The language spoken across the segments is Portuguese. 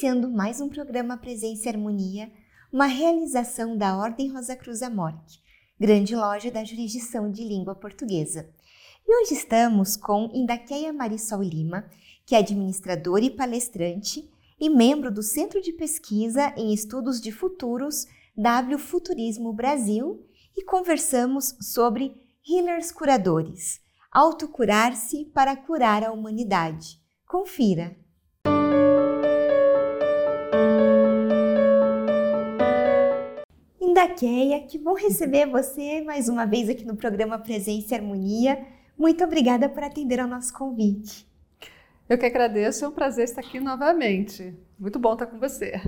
iniciando mais um programa Presença e Harmonia, uma realização da Ordem Rosa Cruz Amorque, grande loja da jurisdição de língua portuguesa. E hoje estamos com Indaqueia Marisol Lima, que é administradora e palestrante e membro do Centro de Pesquisa em Estudos de Futuros W Futurismo Brasil e conversamos sobre healers curadores, autocurar-se para curar a humanidade. Confira! Indaqueia, que bom receber você mais uma vez aqui no programa Presença e Harmonia. Muito obrigada por atender ao nosso convite. Eu que agradeço, é um prazer estar aqui novamente. Muito bom estar com você.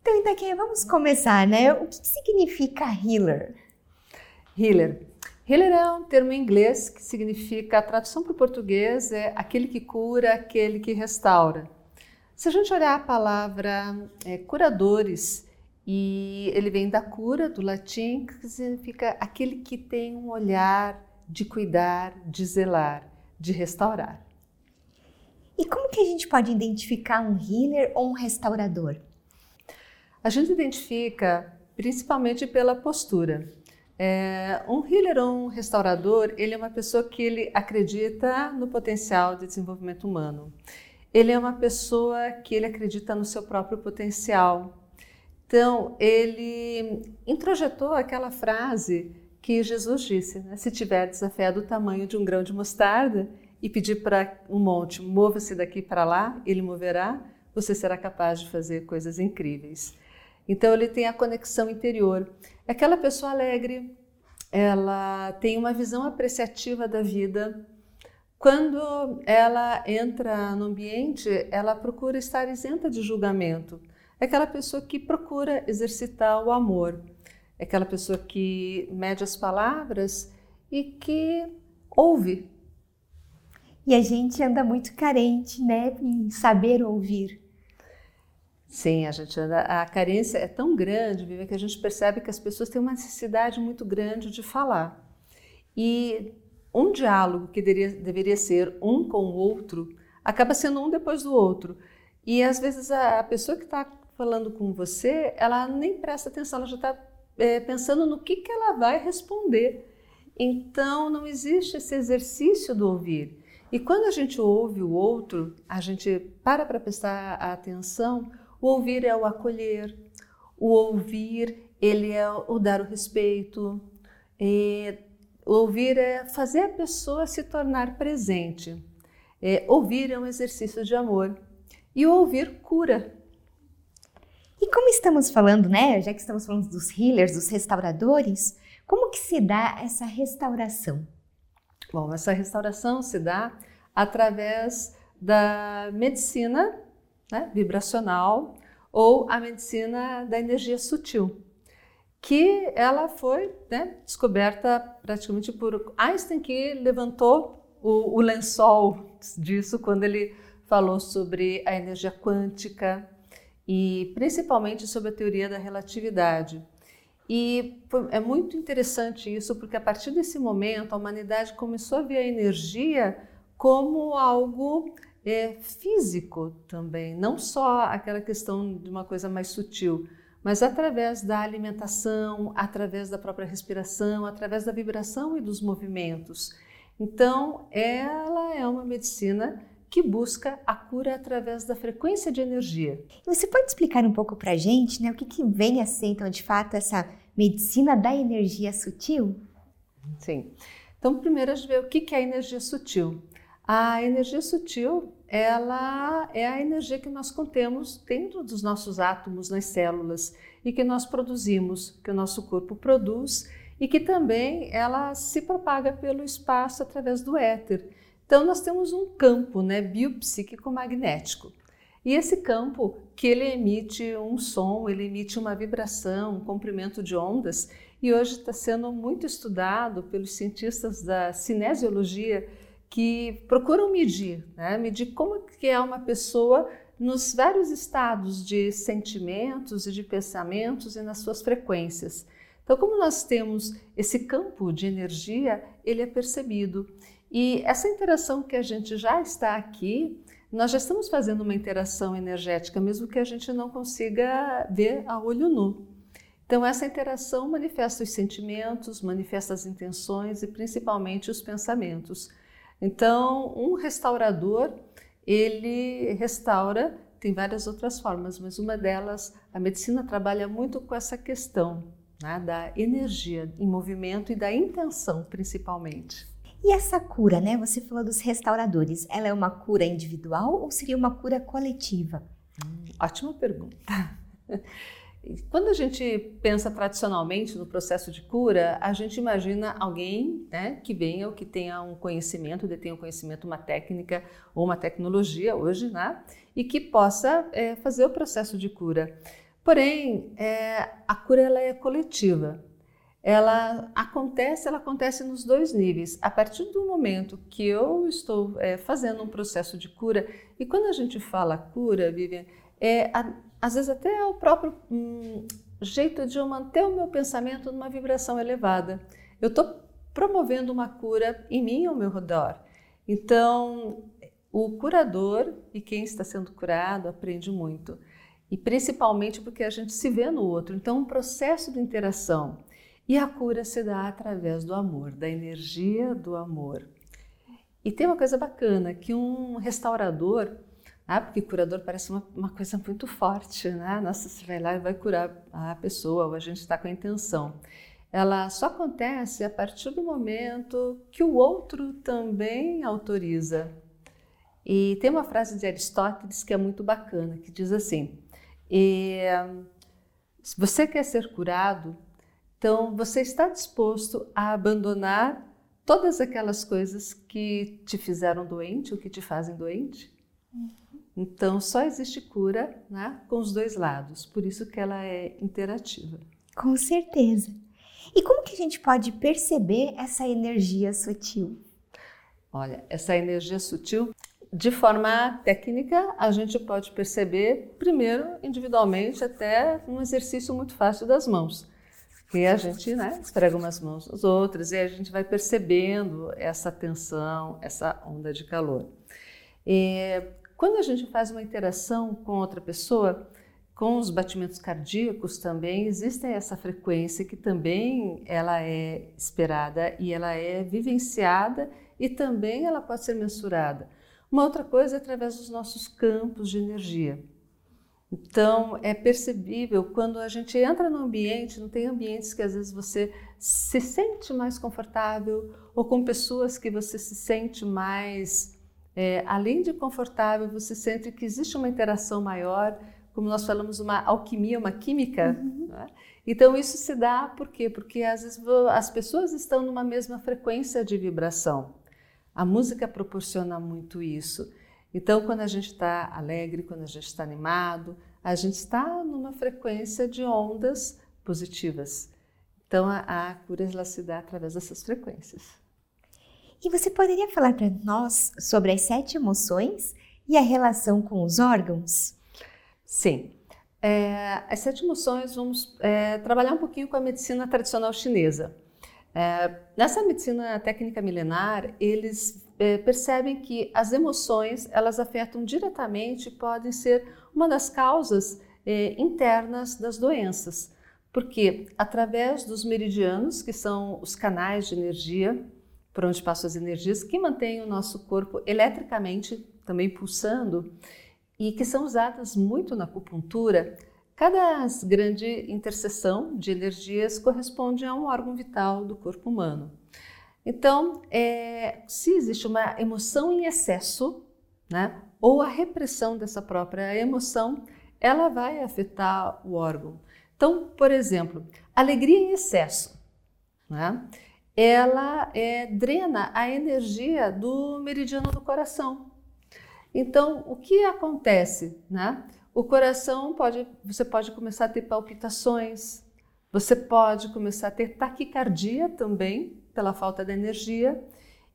Então, Itaqueia, vamos começar, né? O que significa healer? Healer. Healer é um termo em inglês que significa, a tradução para o português é aquele que cura, aquele que restaura. Se a gente olhar a palavra é, curadores, e ele vem da cura, do latim, que significa aquele que tem um olhar de cuidar, de zelar, de restaurar. E como que a gente pode identificar um healer ou um restaurador? A gente identifica principalmente pela postura. É, um healer ou um restaurador, ele é uma pessoa que ele acredita no potencial de desenvolvimento humano. Ele é uma pessoa que ele acredita no seu próprio potencial, então, ele introjetou aquela frase que Jesus disse: né? Se tiverdes a fé do tamanho de um grão de mostarda e pedir para um monte, mova-se daqui para lá, ele moverá, você será capaz de fazer coisas incríveis. Então, ele tem a conexão interior. Aquela pessoa alegre, ela tem uma visão apreciativa da vida. Quando ela entra no ambiente, ela procura estar isenta de julgamento é aquela pessoa que procura exercitar o amor, é aquela pessoa que mede as palavras e que ouve. E a gente anda muito carente, né, em saber ouvir. Sim, a gente anda, a carência é tão grande, Vivi, que a gente percebe que as pessoas têm uma necessidade muito grande de falar. E um diálogo que deveria, deveria ser um com o outro acaba sendo um depois do outro. E às vezes a, a pessoa que está falando com você, ela nem presta atenção, ela já está é, pensando no que, que ela vai responder. Então, não existe esse exercício do ouvir. E quando a gente ouve o outro, a gente para para prestar atenção, o ouvir é o acolher, o ouvir ele é o dar o respeito, o ouvir é fazer a pessoa se tornar presente. É, ouvir é um exercício de amor e o ouvir cura. E como estamos falando, né, já que estamos falando dos healers, dos restauradores, como que se dá essa restauração? Bom, essa restauração se dá através da medicina né, vibracional ou a medicina da energia sutil, que ela foi né, descoberta praticamente por Einstein, que levantou o, o lençol disso quando ele falou sobre a energia quântica, e principalmente sobre a teoria da relatividade. E é muito interessante isso, porque a partir desse momento a humanidade começou a ver a energia como algo é, físico também, não só aquela questão de uma coisa mais sutil, mas através da alimentação, através da própria respiração, através da vibração e dos movimentos. Então, ela é uma medicina que busca a cura através da frequência de energia. Você pode explicar um pouco para a gente né, o que, que vem a ser, então, de fato, essa medicina da energia sutil? Sim. Então, primeiro a gente vê o que, que é a energia sutil. A energia sutil, ela é a energia que nós contemos dentro dos nossos átomos nas células e que nós produzimos, que o nosso corpo produz e que também ela se propaga pelo espaço através do éter. Então nós temos um campo, né, biopsíquico magnético. E esse campo que ele emite um som, ele emite uma vibração, um comprimento de ondas, e hoje está sendo muito estudado pelos cientistas da cinesiologia que procuram medir, né? medir como que é uma pessoa nos vários estados de sentimentos e de pensamentos e nas suas frequências. Então, como nós temos esse campo de energia, ele é percebido. E essa interação que a gente já está aqui nós já estamos fazendo uma interação energética, mesmo que a gente não consiga ver a olho nu. Então, essa interação manifesta os sentimentos, manifesta as intenções e principalmente os pensamentos. Então, um restaurador, ele restaura, tem várias outras formas, mas uma delas, a medicina trabalha muito com essa questão né, da energia em movimento e da intenção, principalmente. E essa cura, né? Você falou dos restauradores. Ela é uma cura individual ou seria uma cura coletiva? Hum, ótima pergunta. Quando a gente pensa tradicionalmente no processo de cura, a gente imagina alguém né, que venha ou que tenha um conhecimento, detenha um conhecimento, uma técnica ou uma tecnologia hoje, né, e que possa é, fazer o processo de cura. Porém, é, a cura ela é coletiva. Ela acontece, ela acontece nos dois níveis. A partir do momento que eu estou é, fazendo um processo de cura, e quando a gente fala cura, Vivian, é a, às vezes até é o próprio hum, jeito de eu manter o meu pensamento numa vibração elevada. Eu estou promovendo uma cura em mim ao meu redor. Então, o curador e quem está sendo curado aprende muito. E principalmente porque a gente se vê no outro. Então, um processo de interação. E a cura se dá através do amor, da energia do amor. E tem uma coisa bacana, que um restaurador, ah, porque curador parece uma, uma, coisa muito forte, né? Nossa, você vai lá e vai curar a pessoa, ou a gente está com a intenção. Ela só acontece a partir do momento que o outro também autoriza. E tem uma frase de Aristóteles que é muito bacana, que diz assim: se você quer ser curado, então você está disposto a abandonar todas aquelas coisas que te fizeram doente ou que te fazem doente? Uhum. Então, só existe cura né, com os dois lados, por isso que ela é interativa. Com certeza. E como que a gente pode perceber essa energia sutil? Olha, essa energia sutil, de forma técnica, a gente pode perceber, primeiro, individualmente, até um exercício muito fácil das mãos. Que a gente né, esfrega umas mãos nas outras e a gente vai percebendo essa tensão, essa onda de calor. E quando a gente faz uma interação com outra pessoa, com os batimentos cardíacos também existe essa frequência que também ela é esperada e ela é vivenciada e também ela pode ser mensurada. Uma outra coisa é através dos nossos campos de energia. Então, é percebível quando a gente entra no ambiente, não tem ambientes que às vezes você se sente mais confortável ou com pessoas que você se sente mais é, além de confortável, você sente que existe uma interação maior, como nós falamos, uma alquimia, uma química. Uhum. Né? Então, isso se dá por quê? Porque às vezes as pessoas estão numa mesma frequência de vibração. A música proporciona muito isso. Então, quando a gente está alegre, quando a gente está animado, a gente está numa frequência de ondas positivas. Então, a, a cura ela se dá através dessas frequências. E você poderia falar para nós sobre as sete emoções e a relação com os órgãos? Sim. É, as sete emoções, vamos é, trabalhar um pouquinho com a medicina tradicional chinesa. É, nessa medicina técnica milenar, eles é, percebem que as emoções elas afetam diretamente, podem ser uma das causas é, internas das doenças, porque através dos meridianos, que são os canais de energia por onde passam as energias que mantêm o nosso corpo eletricamente também pulsando e que são usadas muito na acupuntura. Cada grande interseção de energias corresponde a um órgão vital do corpo humano. Então, é, se existe uma emoção em excesso, né, ou a repressão dessa própria emoção, ela vai afetar o órgão. Então, por exemplo, alegria em excesso. Né? ela é, drena a energia do meridiano do coração. Então, o que acontece? Né? O coração pode, você pode começar a ter palpitações, você pode começar a ter taquicardia também, pela falta de energia,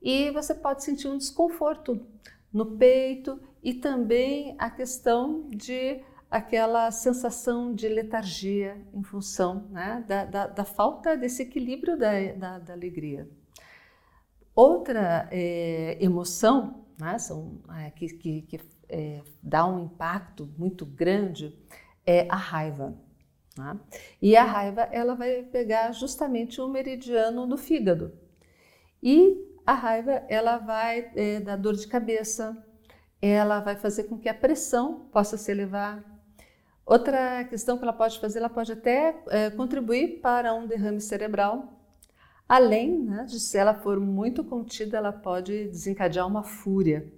e você pode sentir um desconforto no peito e também a questão de aquela sensação de letargia em função né, da, da, da, falta desse equilíbrio da, da, da alegria. Outra é, emoção né, são, é, que, que, que, é, dá um impacto muito grande é a raiva. Tá? E a raiva ela vai pegar justamente o meridiano do fígado. E a raiva ela vai é, dar dor de cabeça, ela vai fazer com que a pressão possa se elevar. Outra questão que ela pode fazer, ela pode até é, contribuir para um derrame cerebral. Além né, de se ela for muito contida, ela pode desencadear uma fúria.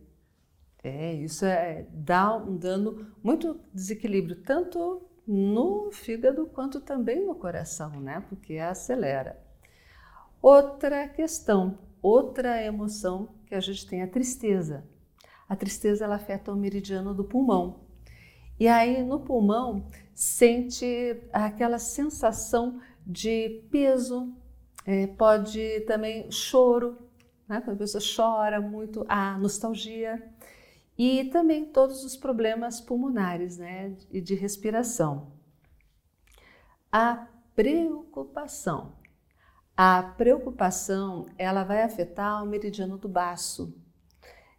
É, isso é, dá um dano muito desequilíbrio, tanto no fígado quanto também no coração, né? Porque acelera. Outra questão, outra emoção que a gente tem é a tristeza. A tristeza ela afeta o meridiano do pulmão. E aí no pulmão sente aquela sensação de peso, é, pode também choro, né? quando a pessoa chora muito, a nostalgia e também todos os problemas pulmonares né, e de respiração. A preocupação. A preocupação ela vai afetar o meridiano do baço.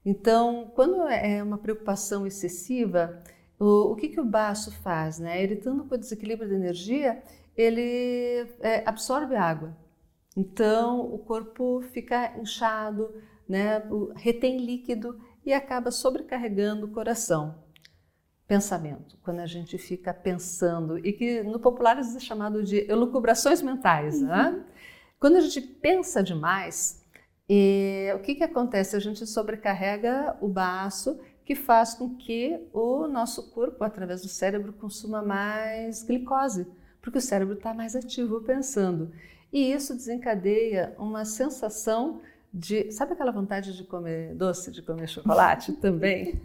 Então, quando é uma preocupação excessiva, o, o que, que o baço faz? Né? Ele estando com desequilíbrio de energia, ele é, absorve água. Então, o corpo fica inchado, né? retém líquido e acaba sobrecarregando o coração. Pensamento, quando a gente fica pensando, e que no popular é chamado de elucubrações mentais. Né? Uhum. Né? Quando a gente pensa demais, o que, que acontece? A gente sobrecarrega o baço, que faz com que o nosso corpo, através do cérebro, consuma mais glicose, porque o cérebro está mais ativo pensando. E isso desencadeia uma sensação de. Sabe aquela vontade de comer doce, de comer chocolate? também.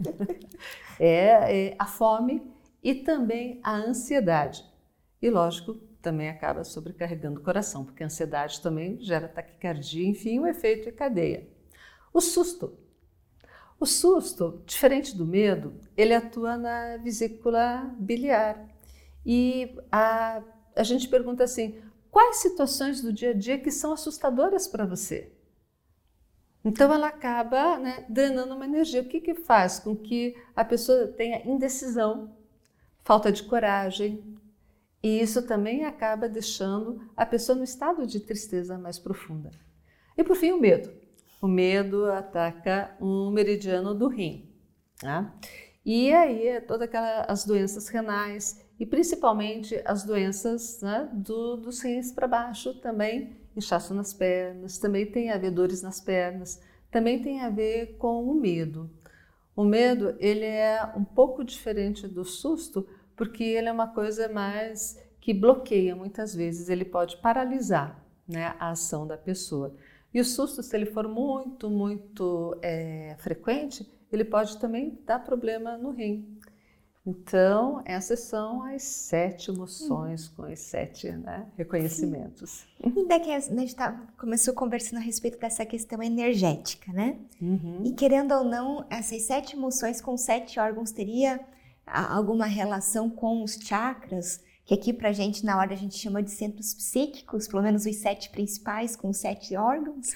É, é, a fome e também a ansiedade. E lógico, também acaba sobrecarregando o coração, porque a ansiedade também gera taquicardia, enfim, o efeito é cadeia. O susto. O susto, diferente do medo, ele atua na vesícula biliar. E a, a gente pergunta assim: quais situações do dia a dia que são assustadoras para você? Então ela acaba né, drenando uma energia. O que, que faz com que a pessoa tenha indecisão, falta de coragem, e isso também acaba deixando a pessoa no estado de tristeza mais profunda. E por fim, o medo. O medo ataca um meridiano do rim. Né? E aí é todas as doenças renais e principalmente as doenças né, do, dos rins para baixo também inchaço nas pernas, também tem a ver dores nas pernas, também tem a ver com o medo. O medo, ele é um pouco diferente do susto, porque ele é uma coisa mais que bloqueia muitas vezes, ele pode paralisar né, a ação da pessoa. E o susto, se ele for muito, muito é, frequente, ele pode também dar problema no rim. Então, essas são as sete emoções com os sete né, reconhecimentos. Ainda que a gente tá, começou conversando a respeito dessa questão energética, né? Uhum. E querendo ou não, essas sete emoções com sete órgãos teria alguma relação com os chakras? Que aqui pra gente, na hora, a gente chama de centros psíquicos, pelo menos os sete principais com sete órgãos?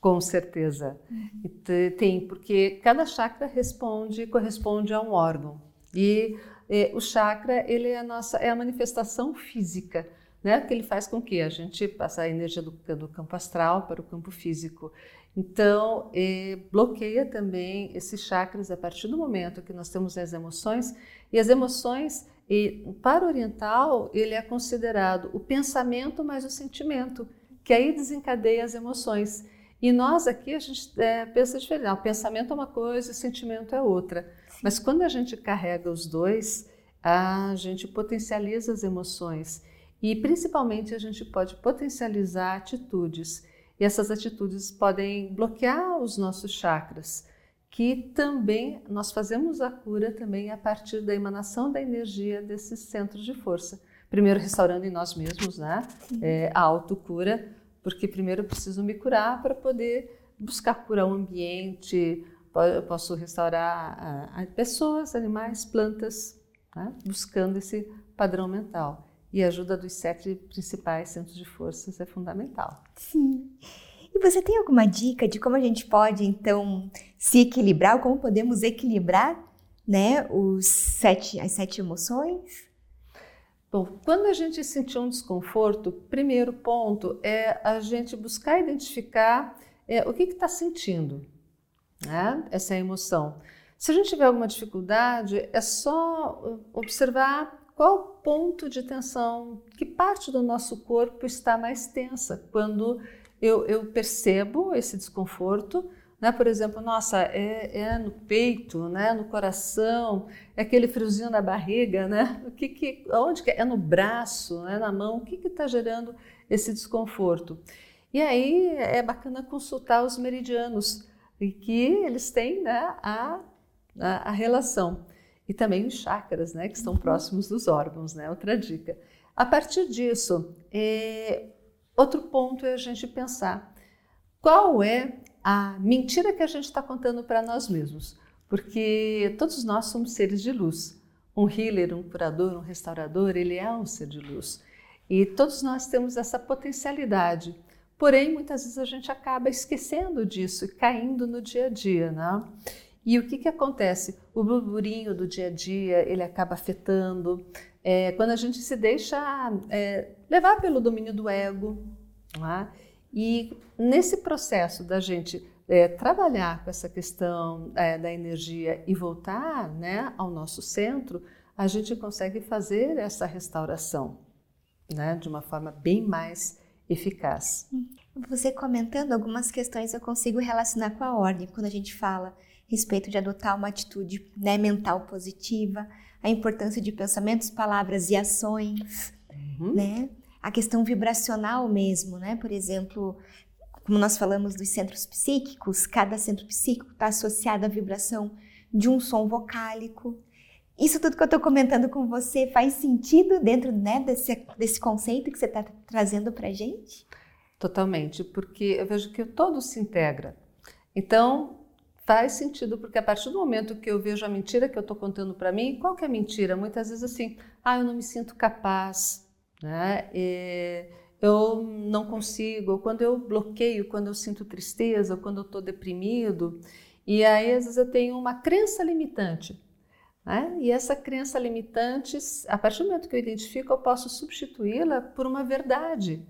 Com certeza. Uhum. Tem, porque cada chakra responde, corresponde a um órgão. E é, o chakra ele é a nossa é a manifestação física, né? Que ele faz com que a gente passe a energia do, do campo astral para o campo físico. Então é, bloqueia também esses chakras a partir do momento que nós temos as emoções e as emoções e para o oriental ele é considerado o pensamento mais o sentimento que aí desencadeia as emoções. E nós aqui a gente é, pensa diferente. Ah, o pensamento é uma coisa, o sentimento é outra. Mas quando a gente carrega os dois, a gente potencializa as emoções e principalmente a gente pode potencializar atitudes. E essas atitudes podem bloquear os nossos chakras, que também nós fazemos a cura também a partir da emanação da energia desses centros de força. Primeiro restaurando em nós mesmos, né? É, a autocura, porque primeiro eu preciso me curar para poder buscar curar o ambiente, eu posso restaurar pessoas, animais, plantas, né? buscando esse padrão mental. E a ajuda dos sete principais centros de forças é fundamental. Sim. E você tem alguma dica de como a gente pode, então, se equilibrar, ou como podemos equilibrar né, os sete, as sete emoções? Bom, quando a gente sentir um desconforto, primeiro ponto é a gente buscar identificar é, o que está sentindo, né? essa emoção. Se a gente tiver alguma dificuldade, é só uh, observar qual ponto de tensão, que parte do nosso corpo está mais tensa quando eu, eu percebo esse desconforto né? Por exemplo, nossa, é, é, no peito, né? no coração, é aquele friozinho na barriga, né? O que que, onde que é? é no braço, né? na mão, o que está gerando esse desconforto? E aí é bacana consultar os meridianos, e que eles têm né, a, a, a relação. E também os chakras, né, que estão próximos dos órgãos, né? Outra dica. A partir disso, é, outro ponto é a gente pensar qual é a mentira que a gente está contando para nós mesmos, porque todos nós somos seres de luz. Um healer, um curador, um restaurador, ele é um ser de luz. E todos nós temos essa potencialidade. Porém, muitas vezes a gente acaba esquecendo disso e caindo no dia a dia, né? E o que, que acontece? O burburinho do dia a dia, ele acaba afetando. É, quando a gente se deixa é, levar pelo domínio do ego, é? E nesse processo da gente é, trabalhar com essa questão é, da energia e voltar né, ao nosso centro, a gente consegue fazer essa restauração né, de uma forma bem mais eficaz. Você comentando algumas questões eu consigo relacionar com a ordem, quando a gente fala a respeito de adotar uma atitude né, mental positiva, a importância de pensamentos, palavras e ações, uhum. né? a questão vibracional mesmo, né? Por exemplo, como nós falamos dos centros psíquicos, cada centro psíquico está associado à vibração de um som vocálico. Isso tudo que eu estou comentando com você faz sentido dentro né, desse, desse conceito que você está trazendo para a gente? Totalmente, porque eu vejo que todo se integra. Então, faz sentido, porque a partir do momento que eu vejo a mentira que eu estou contando para mim, qual que é a mentira? Muitas vezes assim, ah, eu não me sinto capaz, né? E eu não consigo, quando eu bloqueio, quando eu sinto tristeza, quando eu estou deprimido, e aí às vezes eu tenho uma crença limitante. Né? E essa crença limitante, a partir do momento que eu identifico, eu posso substituí-la por uma verdade.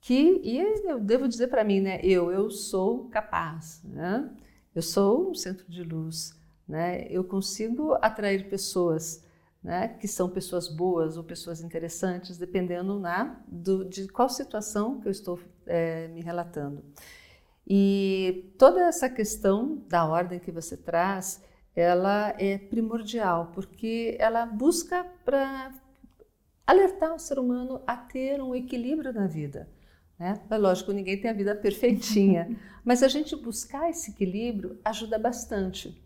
Que, e eu devo dizer para mim, né? Eu, eu sou capaz, né? Eu sou um centro de luz, né? Eu consigo atrair pessoas né, que são pessoas boas ou pessoas interessantes, dependendo né, do, de qual situação que eu estou é, me relatando. E toda essa questão da ordem que você traz, ela é primordial, porque ela busca para alertar o ser humano a ter um equilíbrio na vida. Né? É lógico, ninguém tem a vida perfeitinha, mas a gente buscar esse equilíbrio ajuda bastante,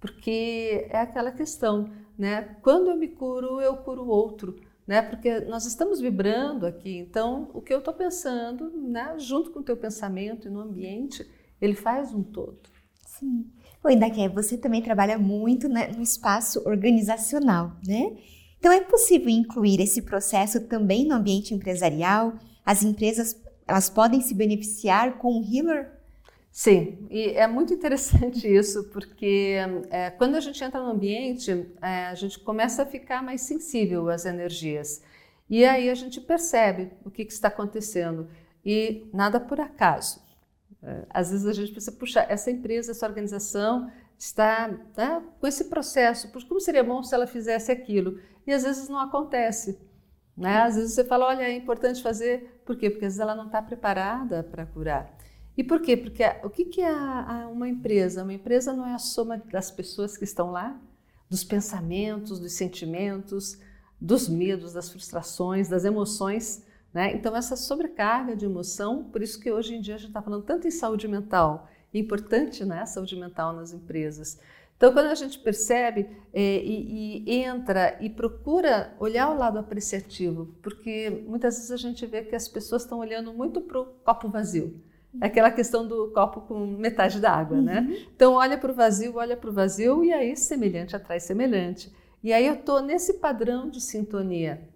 porque é aquela questão, né? Quando eu me curo, eu curo o outro, né? Porque nós estamos vibrando aqui, então o que eu estou pensando, né? Junto com o teu pensamento e no ambiente, ele faz um todo. Sim. Oi, Daqué, você também trabalha muito né, no espaço organizacional, né? Então é possível incluir esse processo também no ambiente empresarial? As empresas elas podem se beneficiar com o healer Sim, e é muito interessante isso, porque é, quando a gente entra no ambiente, é, a gente começa a ficar mais sensível às energias. E aí a gente percebe o que, que está acontecendo. E nada por acaso. Às vezes a gente pensa, puxa, essa empresa, essa organização está né, com esse processo, como seria bom se ela fizesse aquilo? E às vezes não acontece. Né? Às vezes você fala, olha, é importante fazer, por quê? Porque às vezes ela não está preparada para curar. E por quê? Porque o que, que é uma empresa? Uma empresa não é a soma das pessoas que estão lá, dos pensamentos, dos sentimentos, dos medos, das frustrações, das emoções. Né? Então, essa sobrecarga de emoção, por isso que hoje em dia a gente está falando tanto em saúde mental, importante né, a saúde mental nas empresas. Então, quando a gente percebe é, e, e, entra e procura olhar o lado apreciativo, porque muitas vezes a gente vê que as pessoas estão olhando muito para o copo vazio. É aquela questão do copo com metade da água, né? uhum. né? Então olha para o vazio, olha para o vazio e aí semelhante atrai semelhante. E aí eu estou nesse padrão de sintonia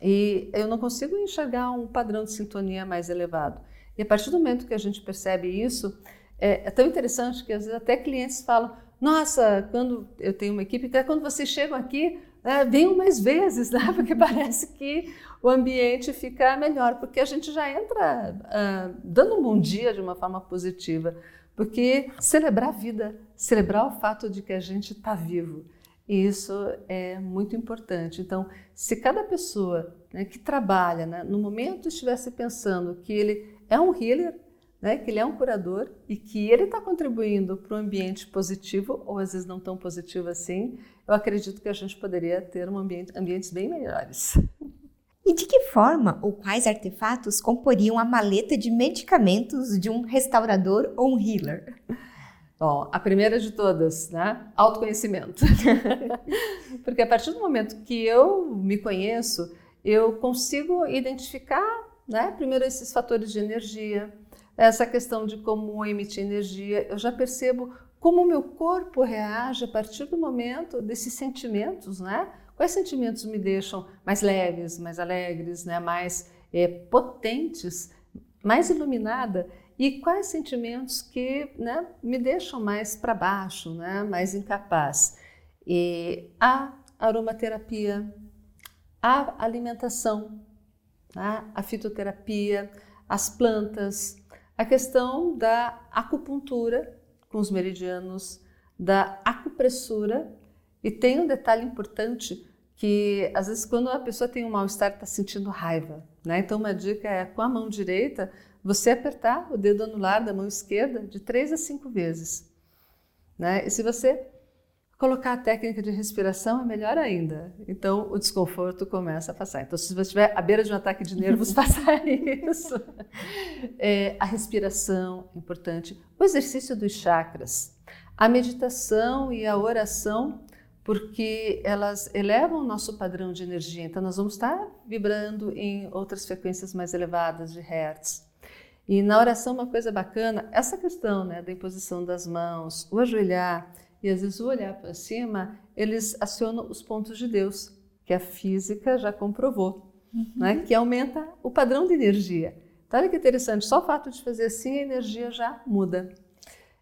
e eu não consigo enxergar um padrão de sintonia mais elevado. E a partir do momento que a gente percebe isso, é, é tão interessante que às vezes até clientes falam: nossa, quando eu tenho uma equipe, até quando vocês chegam aqui, é, venham mais vezes, né? Porque parece que o ambiente fica melhor, porque a gente já entra uh, dando um bom dia de uma forma positiva. Porque celebrar a vida, celebrar o fato de que a gente está vivo, isso é muito importante. Então, se cada pessoa né, que trabalha, né, no momento estivesse pensando que ele é um healer, né, que ele é um curador e que ele está contribuindo para um ambiente positivo, ou às vezes não tão positivo assim, eu acredito que a gente poderia ter um ambiente, ambientes bem melhores. E de que forma ou quais artefatos comporiam a maleta de medicamentos de um restaurador ou um healer? Bom, a primeira de todas, né? Autoconhecimento. Porque a partir do momento que eu me conheço, eu consigo identificar, né? Primeiro esses fatores de energia, essa questão de como emitir energia, eu já percebo como o meu corpo reage a partir do momento desses sentimentos, né? Quais sentimentos me deixam mais leves, mais alegres, né? mais é, potentes, mais iluminada? E quais sentimentos que né, me deixam mais para baixo, né? mais incapaz? E a aromaterapia, a alimentação, tá? a fitoterapia, as plantas, a questão da acupuntura com os meridianos, da acupressura. E tem um detalhe importante que às vezes quando a pessoa tem um mal-estar está sentindo raiva, né? Então uma dica é com a mão direita você apertar o dedo anular da mão esquerda de três a cinco vezes, né? E se você colocar a técnica de respiração é melhor ainda. Então o desconforto começa a passar. Então se você estiver à beira de um ataque de nervos, faça isso. É, a respiração é importante, o exercício dos chakras, a meditação e a oração porque elas elevam o nosso padrão de energia. Então, nós vamos estar vibrando em outras frequências mais elevadas de Hertz. E na oração, uma coisa bacana, essa questão né, da imposição das mãos, o ajoelhar e às vezes o olhar para cima, eles acionam os pontos de Deus, que a física já comprovou, uhum. né, que aumenta o padrão de energia. Então, olha que interessante, só o fato de fazer assim, a energia já muda.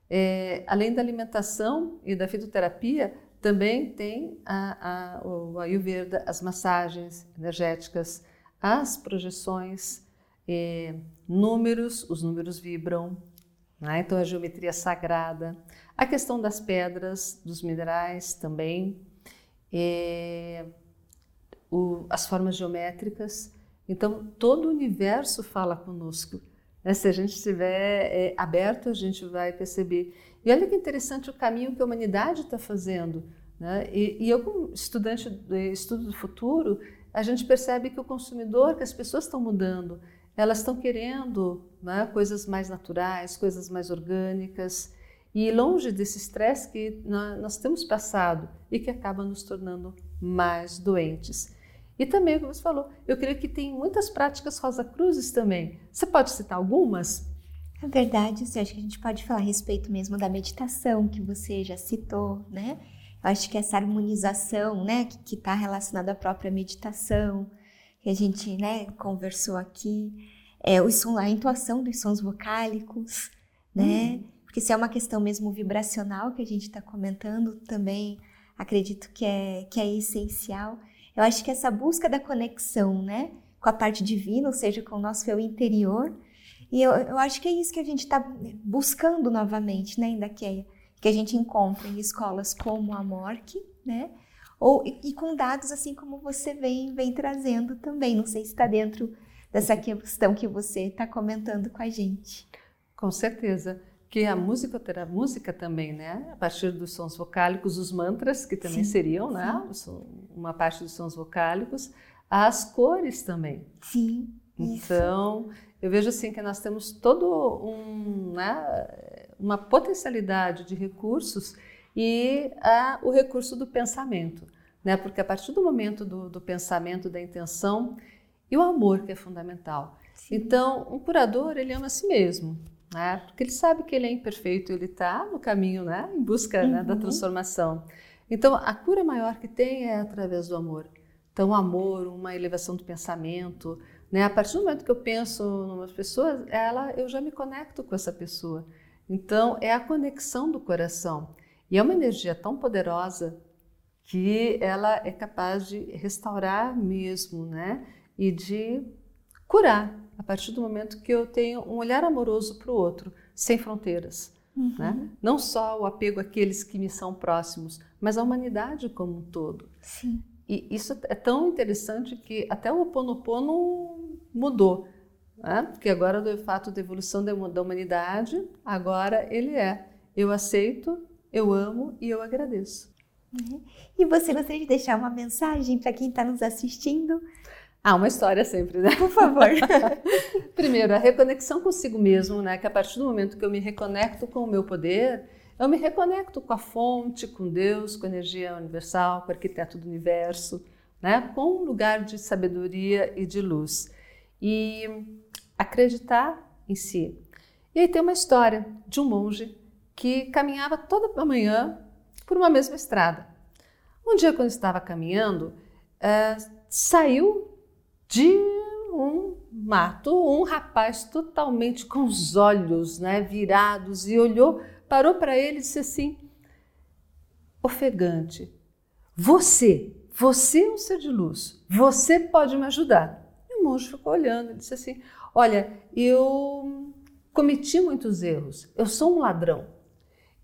É, além da alimentação e da fitoterapia, também tem a, a, o Ayurveda, as massagens energéticas, as projeções, eh, números, os números vibram, né? então a geometria sagrada, a questão das pedras, dos minerais também, eh, o, as formas geométricas. Então todo o universo fala conosco. Né? Se a gente estiver é, aberto, a gente vai perceber. E olha que interessante o caminho que a humanidade está fazendo. Né? E, e, eu, como estudante de estudo do futuro, a gente percebe que o consumidor, que as pessoas estão mudando, elas estão querendo né, coisas mais naturais, coisas mais orgânicas, e longe desse estresse que nós temos passado e que acaba nos tornando mais doentes. E também, como você falou, eu creio que tem muitas práticas Rosa Cruzes também. Você pode citar algumas? É verdade, eu acho que a gente pode falar a respeito mesmo da meditação que você já citou, né? Eu acho que essa harmonização, né, que está relacionada à própria meditação, que a gente, né, conversou aqui, é o som, a intuação dos sons vocálicos, né? Uhum. Porque se é uma questão mesmo vibracional que a gente está comentando, também acredito que é, que é essencial. Eu acho que essa busca da conexão, né, com a parte divina, ou seja, com o nosso eu interior, e eu, eu acho que é isso que a gente está buscando novamente, né, Indaqueia? Que a gente encontra em escolas como a MORC, né? Ou, e, com dados assim como você vem, vem trazendo também. Não sei se está dentro dessa questão que você está comentando com a gente. Com certeza. Que a música, a música também, né? A partir dos sons vocálicos, os mantras, que também sim, seriam, né? Uma parte dos sons vocálicos, as cores também. Sim. Então, isso. eu vejo assim que nós temos todo um, né, uma potencialidade de recursos e a, o recurso do pensamento, né? Porque a partir do momento do, do pensamento, da intenção e o amor que é fundamental. Sim. Então, um curador ele ama a si mesmo, né? Porque ele sabe que ele é imperfeito, ele está no caminho, né? Em busca uhum. né, da uhum. transformação. Então, a cura maior que tem é através do amor. Então, o amor, uma elevação do pensamento, né? A partir do momento que eu penso numa pessoa, ela, eu já me conecto com essa pessoa. Então, é a conexão do coração. E é uma energia tão poderosa que ela é capaz de restaurar mesmo, né? E de curar a partir do momento que eu tenho um olhar amoroso para o outro, sem fronteiras. Uhum. Né? Não só o apego àqueles que me são próximos, mas a humanidade como um todo. Sim. E isso é tão interessante que até o Ho Oponopono mudou. Né? Porque agora, do fato da evolução da humanidade, agora ele é eu aceito, eu amo e eu agradeço. Uhum. E você gostaria de deixar uma mensagem para quem está nos assistindo? Ah, uma história sempre, né? Por favor. Primeiro, a reconexão consigo mesmo, né? Que a partir do momento que eu me reconecto com o meu poder, eu me reconecto com a fonte, com Deus, com a energia universal, com o arquiteto do universo, né? Com um lugar de sabedoria e de luz. E acreditar em si. E aí tem uma história de um monge que caminhava toda manhã por uma mesma estrada. Um dia, quando estava caminhando, é, saiu de um mato um rapaz totalmente com os olhos né, virados e olhou, parou para ele e disse assim: ofegante, você, você é um ser de luz, você pode me ajudar. E o monge ficou olhando e disse assim: Olha, eu cometi muitos erros, eu sou um ladrão.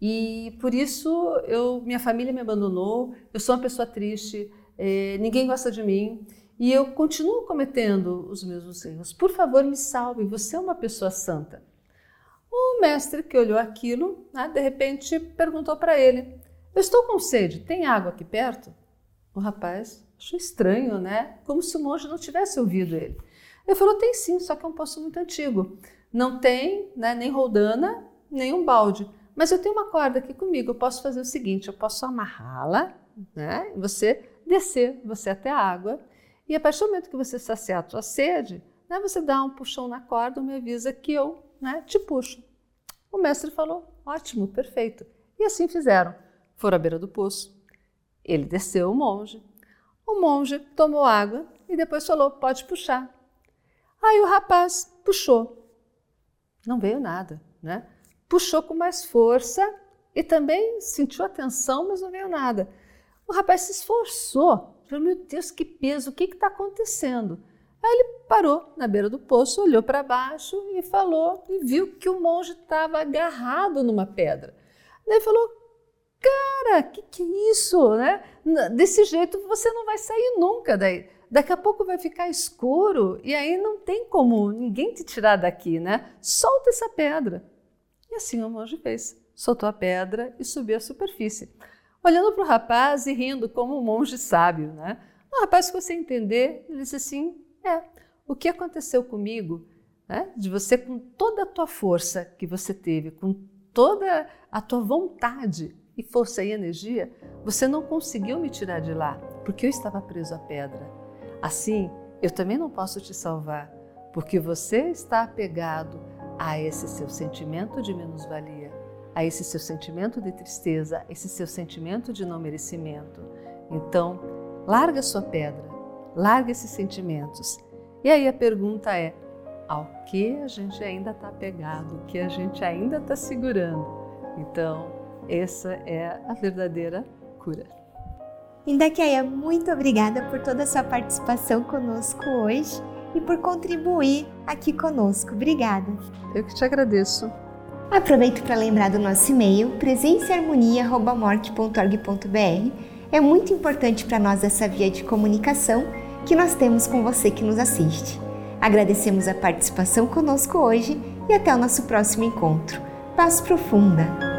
E por isso eu, minha família me abandonou, eu sou uma pessoa triste, eh, ninguém gosta de mim e eu continuo cometendo os mesmos erros. Por favor, me salve, você é uma pessoa santa. O mestre que olhou aquilo, né, de repente perguntou para ele: Eu estou com sede, tem água aqui perto? O rapaz achou estranho, né? Como se o monge não tivesse ouvido ele. Ele falou: Tem sim, só que é um poço muito antigo. Não tem né, nem roldana, nem um balde. Mas eu tenho uma corda aqui comigo. Eu posso fazer o seguinte: eu posso amarrá-la, né? Você descer, você até a água. E a partir do momento que você saciar a sua sede, né, você dá um puxão na corda, me avisa que eu né, te puxo. O mestre falou: ótimo, perfeito. E assim fizeram. Foram à beira do poço. Ele desceu o monge. O monge tomou água e depois falou: pode puxar. Aí o rapaz puxou. Não veio nada, né? Puxou com mais força e também sentiu a tensão, mas não veio nada. O rapaz se esforçou, falou: Meu Deus, que peso, o que está acontecendo? Aí ele parou na beira do poço, olhou para baixo e falou, e viu que o monge estava agarrado numa pedra. Daí falou: Cara, que que é isso? Né? Desse jeito você não vai sair nunca daí. Daqui a pouco vai ficar escuro e aí não tem como ninguém te tirar daqui, né? Solta essa pedra. E assim o monge fez. Soltou a pedra e subiu à superfície, olhando para o rapaz e rindo como um monge sábio. Né? O rapaz ficou sem entender, ele disse assim: É, o que aconteceu comigo, né? de você com toda a tua força que você teve, com toda a tua vontade e força e energia, você não conseguiu me tirar de lá, porque eu estava preso à pedra. Assim, eu também não posso te salvar, porque você está apegado a esse seu sentimento de menos-valia, a esse seu sentimento de tristeza, esse seu sentimento de não merecimento. Então, larga sua pedra, larga esses sentimentos. E aí a pergunta é: ao que a gente ainda está apegado, o que a gente ainda está segurando? Então, essa é a verdadeira cura. Indakeia, muito obrigada por toda a sua participação conosco hoje e por contribuir aqui conosco. Obrigada. Eu que te agradeço. Aproveito para lembrar do nosso e-mail presenceharmonia@morte.org.br. É muito importante para nós essa via de comunicação que nós temos com você que nos assiste. Agradecemos a participação conosco hoje e até o nosso próximo encontro. Paz profunda.